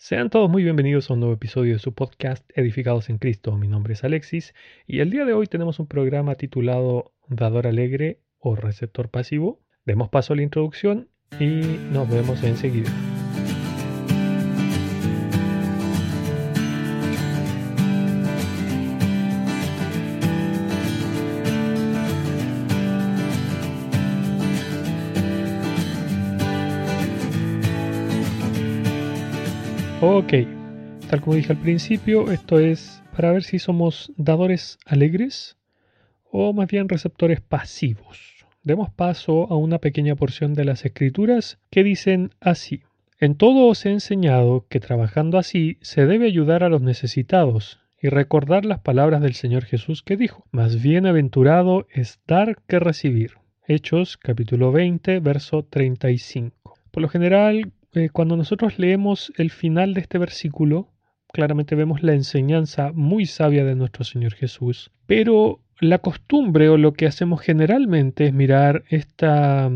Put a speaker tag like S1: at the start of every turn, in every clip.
S1: Sean todos muy bienvenidos a un nuevo episodio de su podcast Edificados en Cristo. Mi nombre es Alexis y el día de hoy tenemos un programa titulado Dador Alegre o Receptor Pasivo. Demos paso a la introducción y nos vemos enseguida. Ok, tal como dije al principio, esto es para ver si somos dadores alegres o más bien receptores pasivos. Demos paso a una pequeña porción de las escrituras que dicen así. En todo os he enseñado que trabajando así se debe ayudar a los necesitados y recordar las palabras del Señor Jesús que dijo, más bienaventurado es dar que recibir. Hechos capítulo 20, verso 35. Por lo general, eh, cuando nosotros leemos el final de este versículo, claramente vemos la enseñanza muy sabia de nuestro Señor Jesús, pero la costumbre o lo que hacemos generalmente es mirar esta,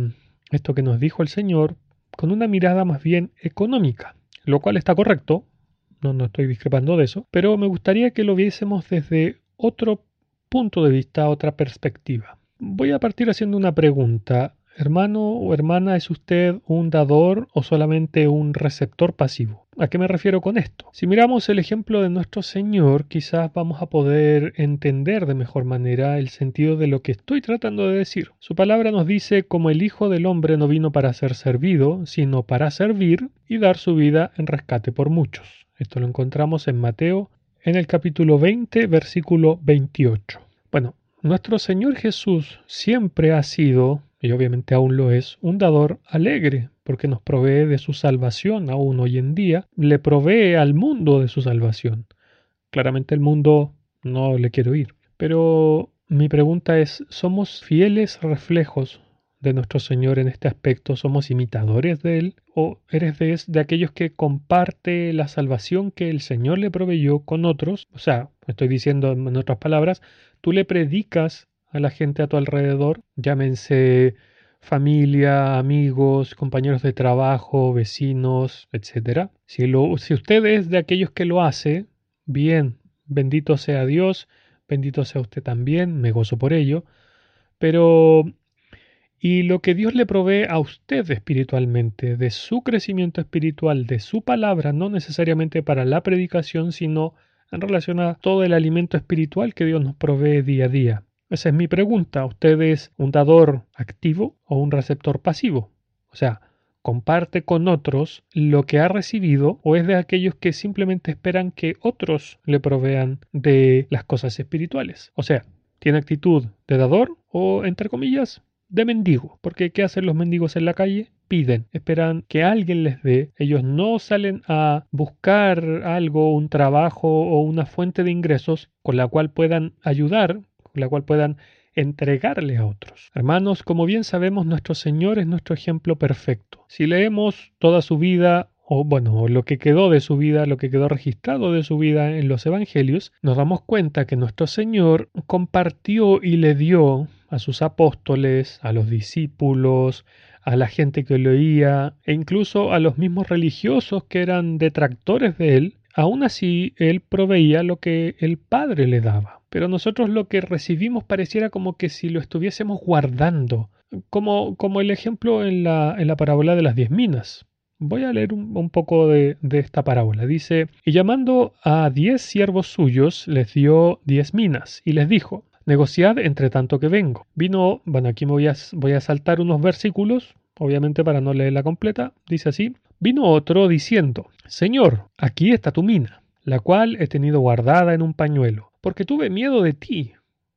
S1: esto que nos dijo el Señor con una mirada más bien económica, lo cual está correcto, no, no estoy discrepando de eso, pero me gustaría que lo viésemos desde otro punto de vista, otra perspectiva. Voy a partir haciendo una pregunta. Hermano o hermana, ¿es usted un dador o solamente un receptor pasivo? ¿A qué me refiero con esto? Si miramos el ejemplo de nuestro Señor, quizás vamos a poder entender de mejor manera el sentido de lo que estoy tratando de decir. Su palabra nos dice como el Hijo del Hombre no vino para ser servido, sino para servir y dar su vida en rescate por muchos. Esto lo encontramos en Mateo en el capítulo 20, versículo 28. Bueno, nuestro Señor Jesús siempre ha sido y obviamente aún lo es, un dador alegre, porque nos provee de su salvación aún hoy en día, le provee al mundo de su salvación. Claramente el mundo no le quiere oír. Pero mi pregunta es, ¿somos fieles reflejos de nuestro Señor en este aspecto? ¿Somos imitadores de Él? ¿O eres de, de aquellos que comparte la salvación que el Señor le proveyó con otros? O sea, estoy diciendo en otras palabras, tú le predicas a la gente a tu alrededor, llámense familia, amigos, compañeros de trabajo, vecinos, etc. Si, lo, si usted es de aquellos que lo hace, bien, bendito sea Dios, bendito sea usted también, me gozo por ello, pero y lo que Dios le provee a usted espiritualmente, de su crecimiento espiritual, de su palabra, no necesariamente para la predicación, sino en relación a todo el alimento espiritual que Dios nos provee día a día. Esa es mi pregunta. ¿Usted es un dador activo o un receptor pasivo? O sea, comparte con otros lo que ha recibido o es de aquellos que simplemente esperan que otros le provean de las cosas espirituales. O sea, tiene actitud de dador o, entre comillas, de mendigo. Porque ¿qué hacen los mendigos en la calle? Piden, esperan que alguien les dé. Ellos no salen a buscar algo, un trabajo o una fuente de ingresos con la cual puedan ayudar la cual puedan entregarle a otros. Hermanos, como bien sabemos, nuestro Señor es nuestro ejemplo perfecto. Si leemos toda su vida, o bueno, lo que quedó de su vida, lo que quedó registrado de su vida en los Evangelios, nos damos cuenta que nuestro Señor compartió y le dio a sus apóstoles, a los discípulos, a la gente que lo oía, e incluso a los mismos religiosos que eran detractores de él, aún así él proveía lo que el Padre le daba pero nosotros lo que recibimos pareciera como que si lo estuviésemos guardando, como, como el ejemplo en la, en la parábola de las diez minas. Voy a leer un, poco de, de, esta parábola. Dice, y llamando a diez siervos suyos, les dio diez minas, y les dijo, negociad entre tanto que vengo. Vino, bueno, aquí me voy a, voy a saltar unos versículos, obviamente para no leerla completa, dice así, vino otro diciendo, Señor, aquí está tu mina, la cual he tenido guardada en un pañuelo porque tuve miedo de ti,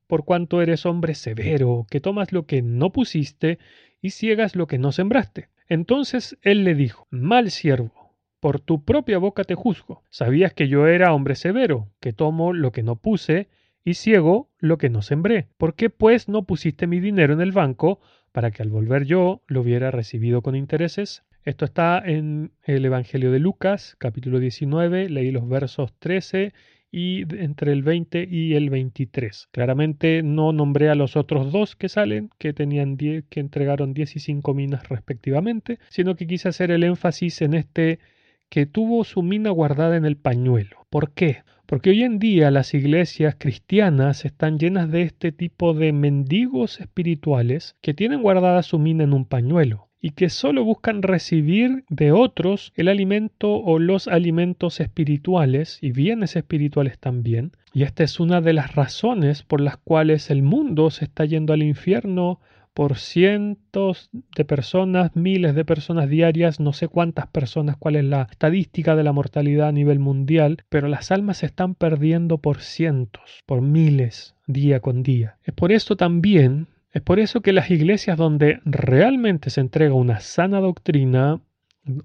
S1: por cuanto eres hombre severo, que tomas lo que no pusiste y ciegas lo que no sembraste. Entonces él le dijo, Mal siervo, por tu propia boca te juzgo. Sabías que yo era hombre severo, que tomo lo que no puse y ciego lo que no sembré. ¿Por qué pues no pusiste mi dinero en el banco para que al volver yo lo hubiera recibido con intereses? Esto está en el Evangelio de Lucas, capítulo 19, leí los versos 13 y entre el 20 y el 23. Claramente no nombré a los otros dos que salen, que tenían 10, que entregaron 10 y 5 minas respectivamente, sino que quise hacer el énfasis en este que tuvo su mina guardada en el pañuelo. ¿Por qué? Porque hoy en día las iglesias cristianas están llenas de este tipo de mendigos espirituales que tienen guardada su mina en un pañuelo y que solo buscan recibir de otros el alimento o los alimentos espirituales y bienes espirituales también. Y esta es una de las razones por las cuales el mundo se está yendo al infierno por cientos de personas, miles de personas diarias, no sé cuántas personas, cuál es la estadística de la mortalidad a nivel mundial, pero las almas se están perdiendo por cientos, por miles, día con día. Es por eso también, es por eso que las iglesias donde realmente se entrega una sana doctrina,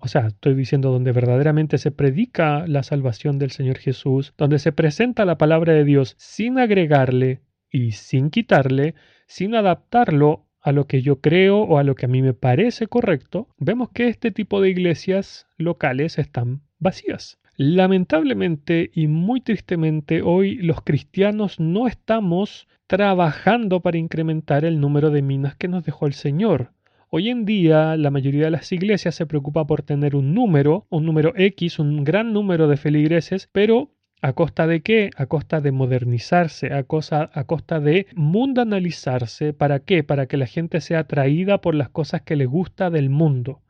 S1: o sea, estoy diciendo donde verdaderamente se predica la salvación del Señor Jesús, donde se presenta la palabra de Dios sin agregarle y sin quitarle, sin adaptarlo a lo que yo creo o a lo que a mí me parece correcto, vemos que este tipo de iglesias locales están vacías. Lamentablemente y muy tristemente hoy los cristianos no estamos trabajando para incrementar el número de minas que nos dejó el Señor. Hoy en día la mayoría de las iglesias se preocupa por tener un número, un número X, un gran número de feligreses, pero ¿A costa de qué? A costa de modernizarse, a, a costa de mundanalizarse. ¿Para qué? Para que la gente sea atraída por las cosas que le gusta del mundo.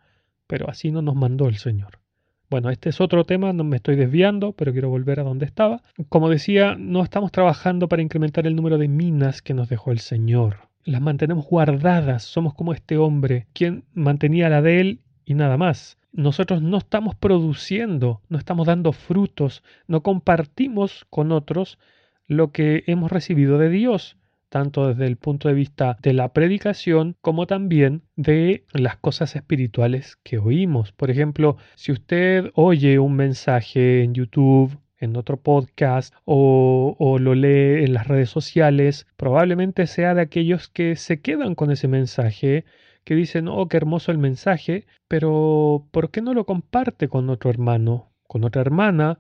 S1: Pero así no nos mandó el Señor. Bueno, este es otro tema, no me estoy desviando, pero quiero volver a donde estaba. Como decía, no estamos trabajando para incrementar el número de minas que nos dejó el Señor. Las mantenemos guardadas, somos como este hombre, quien mantenía la de él y nada más nosotros no estamos produciendo, no estamos dando frutos, no compartimos con otros lo que hemos recibido de Dios, tanto desde el punto de vista de la predicación como también de las cosas espirituales que oímos. Por ejemplo, si usted oye un mensaje en YouTube, en otro podcast o, o, lo lee en las redes sociales, probablemente sea de aquellos que se quedan con ese mensaje que dicen, oh, qué hermoso el mensaje, pero ¿por qué no lo comparte con otro hermano, con otra hermana,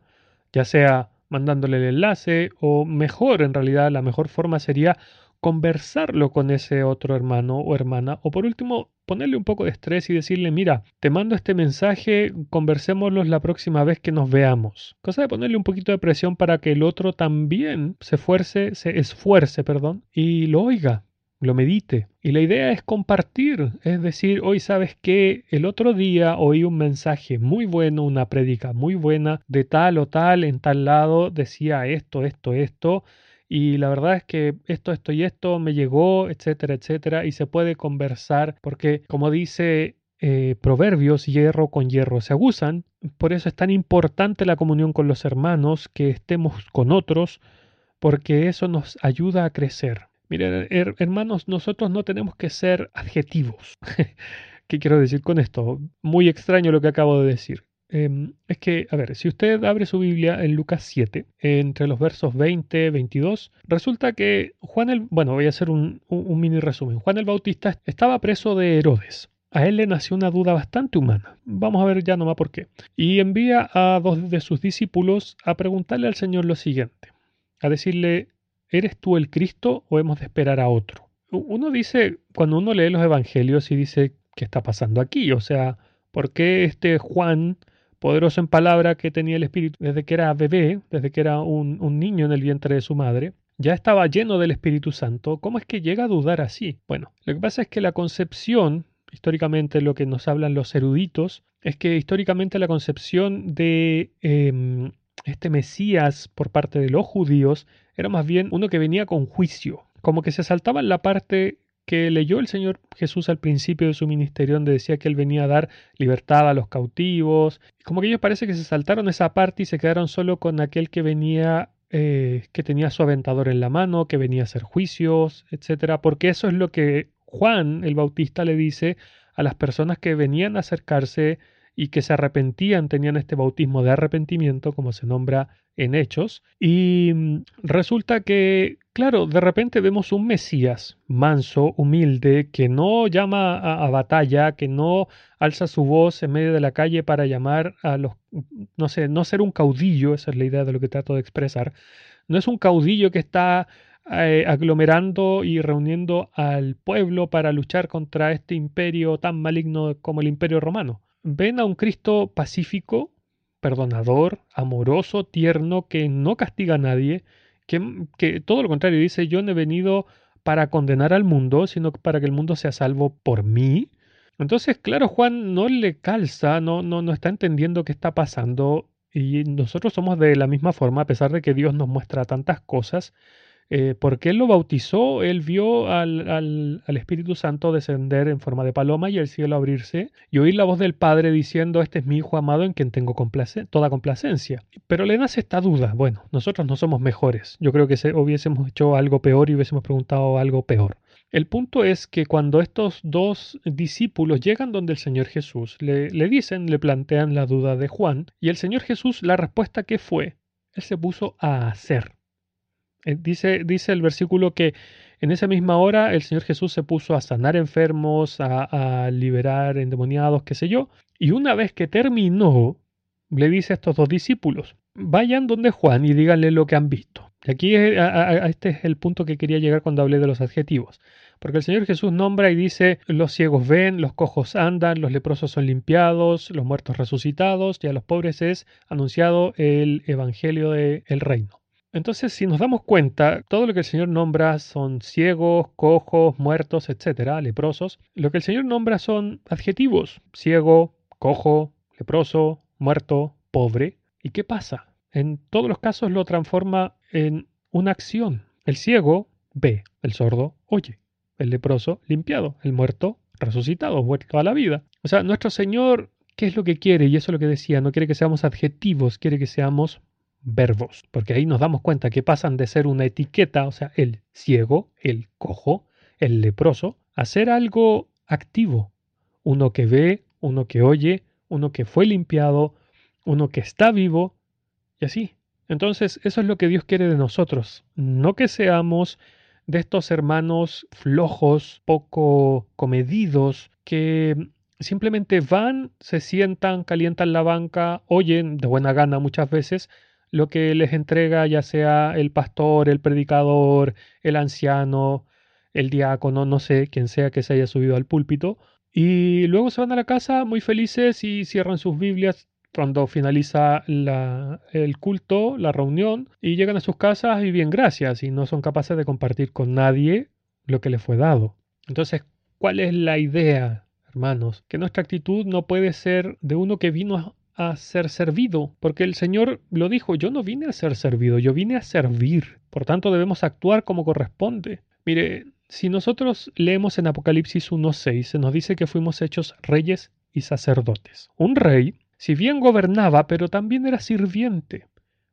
S1: ya sea mandándole el enlace o mejor, en realidad la mejor forma sería conversarlo con ese otro hermano o hermana o por último ponerle un poco de estrés y decirle mira te mando este mensaje conversémoslo la próxima vez que nos veamos cosa de ponerle un poquito de presión para que el otro también se esfuerce se esfuerce perdón y lo oiga lo medite. Y la idea es compartir, es decir, hoy sabes que el otro día oí un mensaje muy bueno, una prédica muy buena, de tal o tal, en tal lado, decía esto, esto, esto, y la verdad es que esto, esto y esto me llegó, etcétera, etcétera, y se puede conversar, porque como dice eh, Proverbios, hierro con hierro se agusan, por eso es tan importante la comunión con los hermanos, que estemos con otros, porque eso nos ayuda a crecer. Miren, hermanos, nosotros no tenemos que ser adjetivos. ¿Qué quiero decir con esto? Muy extraño lo que acabo de decir. Em, es que, a ver, si usted abre su Biblia en Lucas 7, entre los versos 20, 22, resulta que Juan el, bueno, voy a hacer un, un mini resumen. Juan el Bautista estaba preso de Herodes. A él le nació una duda bastante humana. Vamos a ver ya nomás por qué. Y envía a dos de sus discípulos a preguntarle al Señor lo siguiente. A decirle, ¿Eres tú el Cristo o hemos de esperar a otro? Uno dice, cuando uno lee los evangelios y dice, ¿qué está pasando aquí? O sea, ¿por qué este Juan, poderoso en palabra que tenía el Espíritu desde que era bebé, desde que era un, niño en el vientre de su madre, ya estaba lleno del Espíritu Santo? ¿Cómo es que llega a dudar así? Bueno, lo que pasa es que la concepción, históricamente lo que nos hablan los eruditos, es que históricamente la concepción de em, este Mesías por parte de los judíos era más bien uno que venía con juicio, como que se saltaba la parte que leyó el Señor Jesús al principio de su ministerio, donde decía que Él venía a dar libertad a los cautivos, como que ellos parece que se saltaron esa parte y se quedaron solo con aquel que venía, eh, que tenía su aventador en la mano, que venía a hacer juicios, etcétera, porque eso es lo que Juan el Bautista le dice a las personas que venían a acercarse y que se arrepentían, tenían este bautismo de arrepentimiento, como se nombra en Hechos, y mm, resulta que, claro, de repente vemos un Mesías manso, humilde, que no llama a, batalla, que no alza su voz en medio de la calle para llamar a los, no sé, no ser un caudillo, esa es la idea de lo que trato de expresar, no es un caudillo que está eh, aglomerando y reuniendo al pueblo para luchar contra este imperio tan maligno como el imperio romano ven a un Cristo pacífico, perdonador, amoroso, tierno, que no castiga a nadie, que, todo lo contrario dice, yo no he venido para condenar al mundo, sino para que el mundo sea salvo por mí. Entonces, claro, Juan no le calza, no, no, no está entendiendo qué está pasando y nosotros somos de la misma forma, a pesar de que Dios nos muestra tantas cosas, eh, porque Él lo bautizó, Él vio al, al, Espíritu Santo descender en forma de paloma y el cielo abrirse y oír la voz del Padre diciendo, este es mi Hijo amado en quien tengo toda complacencia. Pero le nace esta duda, bueno, nosotros no somos mejores, yo creo que se, hubiésemos hecho algo peor y hubiésemos preguntado algo peor. El punto es que cuando estos dos discípulos llegan donde el Señor Jesús, le, le, dicen, le plantean la duda de Juan, y el Señor Jesús, la respuesta que fue, Él se puso a hacer. Eh, dice, dice el versículo que en esa misma hora el Señor Jesús se puso a sanar enfermos, a, liberar endemoniados, qué sé yo, y una vez que terminó, le dice a estos dos discípulos, vayan donde Juan y díganle lo que han visto. Y aquí este es el punto que quería llegar cuando hablé de los adjetivos. Porque el Señor Jesús nombra y dice, los ciegos ven, los cojos andan, los leprosos son limpiados, los muertos resucitados, y a los pobres es anunciado el Evangelio del reino. Entonces, si nos damos cuenta, todo lo que el Señor nombra son ciegos, cojos, muertos, etcétera, leprosos. Lo que el Señor nombra son adjetivos: ciego, cojo, leproso, muerto, pobre. ¿Y qué pasa? En todos los casos lo transforma en una acción. El ciego ve, el sordo oye, el leproso limpiado, el muerto resucitado, muerto a la vida. O sea, nuestro Señor, ¿qué es lo que quiere? Y eso es lo que decía, no quiere que seamos adjetivos, quiere que seamos verbos, porque ahí nos damos cuenta que pasan de ser una etiqueta, o sea, el ciego, el cojo, el leproso, a ser algo activo, uno que ve, uno que oye, uno que fue limpiado, uno que está vivo, y así. Entonces, eso es lo que Dios quiere de nosotros, no que seamos de estos hermanos flojos, poco comedidos, que simplemente van, se sientan, calientan la banca, oyen de buena gana muchas veces, lo que les entrega ya sea el pastor, el predicador, el anciano, el diácono, no sé, quien sea que se haya subido al púlpito. Y luego se van a la casa muy felices y cierran sus Biblias cuando finaliza el culto, la reunión, y llegan a sus casas y bien gracias, y no son capaces de compartir con nadie lo que les fue dado. Entonces, ¿cuál es la idea, hermanos? Que nuestra actitud no puede ser de uno que vino a ser servido, porque el Señor lo dijo, yo no vine a ser servido, yo vine a servir. Por tanto, debemos actuar como corresponde. Mire, si nosotros leemos en Apocalipsis 1.6, se nos dice que fuimos hechos reyes y sacerdotes. Un rey, si bien gobernaba, pero también era sirviente.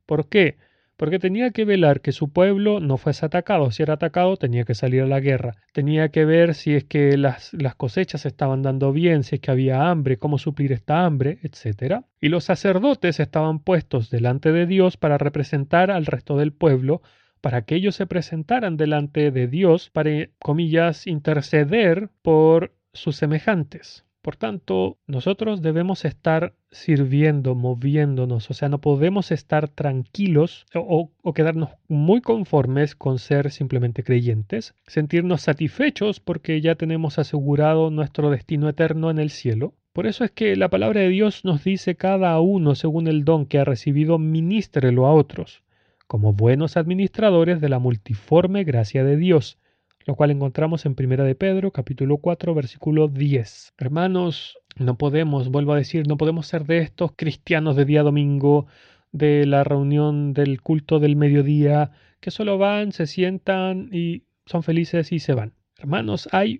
S1: ¿Por qué? Porque tenía que velar que su pueblo no fuese atacado. Si era atacado, tenía que salir a la guerra. Tenía que ver si es que las, las cosechas estaban dando bien, si es que había hambre, cómo suplir esta hambre, etc. Y los sacerdotes estaban puestos delante de Dios para representar al resto del pueblo, para que ellos se presentaran delante de Dios, para, comillas, interceder por sus semejantes. Por tanto, nosotros debemos estar sirviendo, moviéndonos, o sea, no podemos estar tranquilos o, quedarnos muy conformes con ser simplemente creyentes, sentirnos satisfechos porque ya tenemos asegurado nuestro destino eterno en el cielo. Por eso es que la palabra de Dios nos dice cada uno según el don que ha recibido, ministrelo a otros, como buenos administradores de la multiforme gracia de Dios lo cual encontramos en Primera de Pedro, capítulo 4, versículo 10. Hermanos, no podemos, vuelvo a decir, no podemos ser de estos cristianos de día domingo, de la reunión del culto del mediodía, que solo van, se sientan y son felices y se van. Hermanos, hay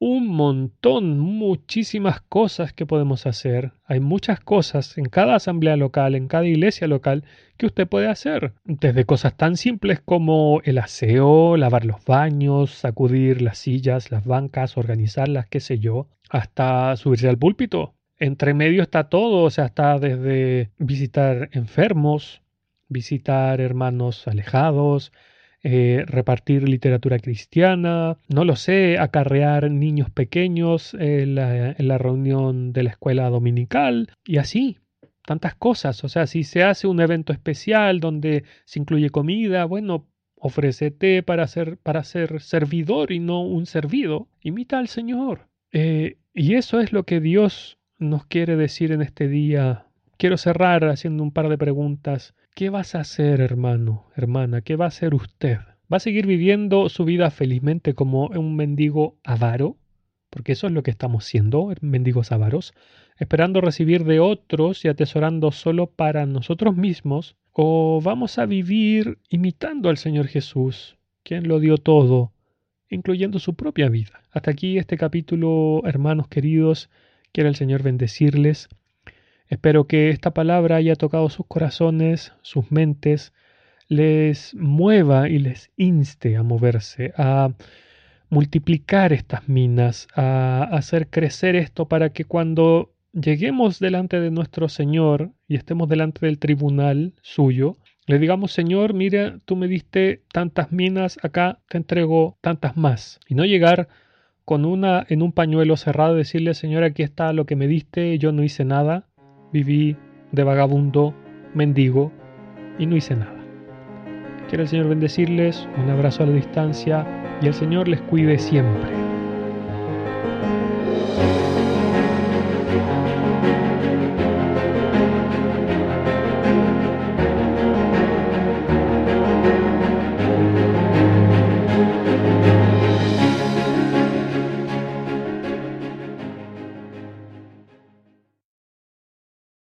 S1: un montón, muchísimas cosas que podemos hacer. Hay muchas cosas en cada asamblea local, en cada iglesia local, que usted puede hacer. Desde cosas tan simples como el aseo, lavar los baños, sacudir las sillas, las bancas, organizarlas, qué sé yo, hasta subirse al púlpito. Entre medio está todo, o sea, está desde visitar enfermos, visitar hermanos alejados, eh, repartir literatura cristiana, no lo sé, acarrear niños pequeños en la, reunión de la escuela dominical y así tantas cosas. O sea, si se hace un evento especial donde se incluye comida, bueno, ofrécete para ser, para ser servidor y no un servido. Imita al Señor. Eh, y eso es lo que Dios nos quiere decir en este día quiero cerrar haciendo un par de preguntas. ¿Qué vas a hacer, hermano, hermana? ¿Qué va a hacer usted? ¿Va a seguir viviendo su vida felizmente como un mendigo avaro? Porque eso es lo que estamos siendo, mendigos avaros, esperando recibir de otros y atesorando solo para nosotros mismos, o vamos a vivir imitando al Señor Jesús, quien lo dio todo, incluyendo su propia vida. Hasta aquí este capítulo, hermanos queridos, quiere el Señor bendecirles. Espero que esta palabra haya tocado sus corazones, sus mentes, les mueva y les inste a moverse, a multiplicar estas minas, a hacer crecer esto para que cuando lleguemos delante de nuestro Señor y estemos delante del tribunal suyo, le digamos, Señor, mira, tú me diste tantas minas, acá te entrego tantas más. Y no llegar con una en un pañuelo cerrado y decirle, Señor, aquí está lo que me diste, yo no hice nada, viví de vagabundo, mendigo y no hice nada. Quiero el Señor bendecirles, un abrazo a la distancia y el Señor les cuide siempre.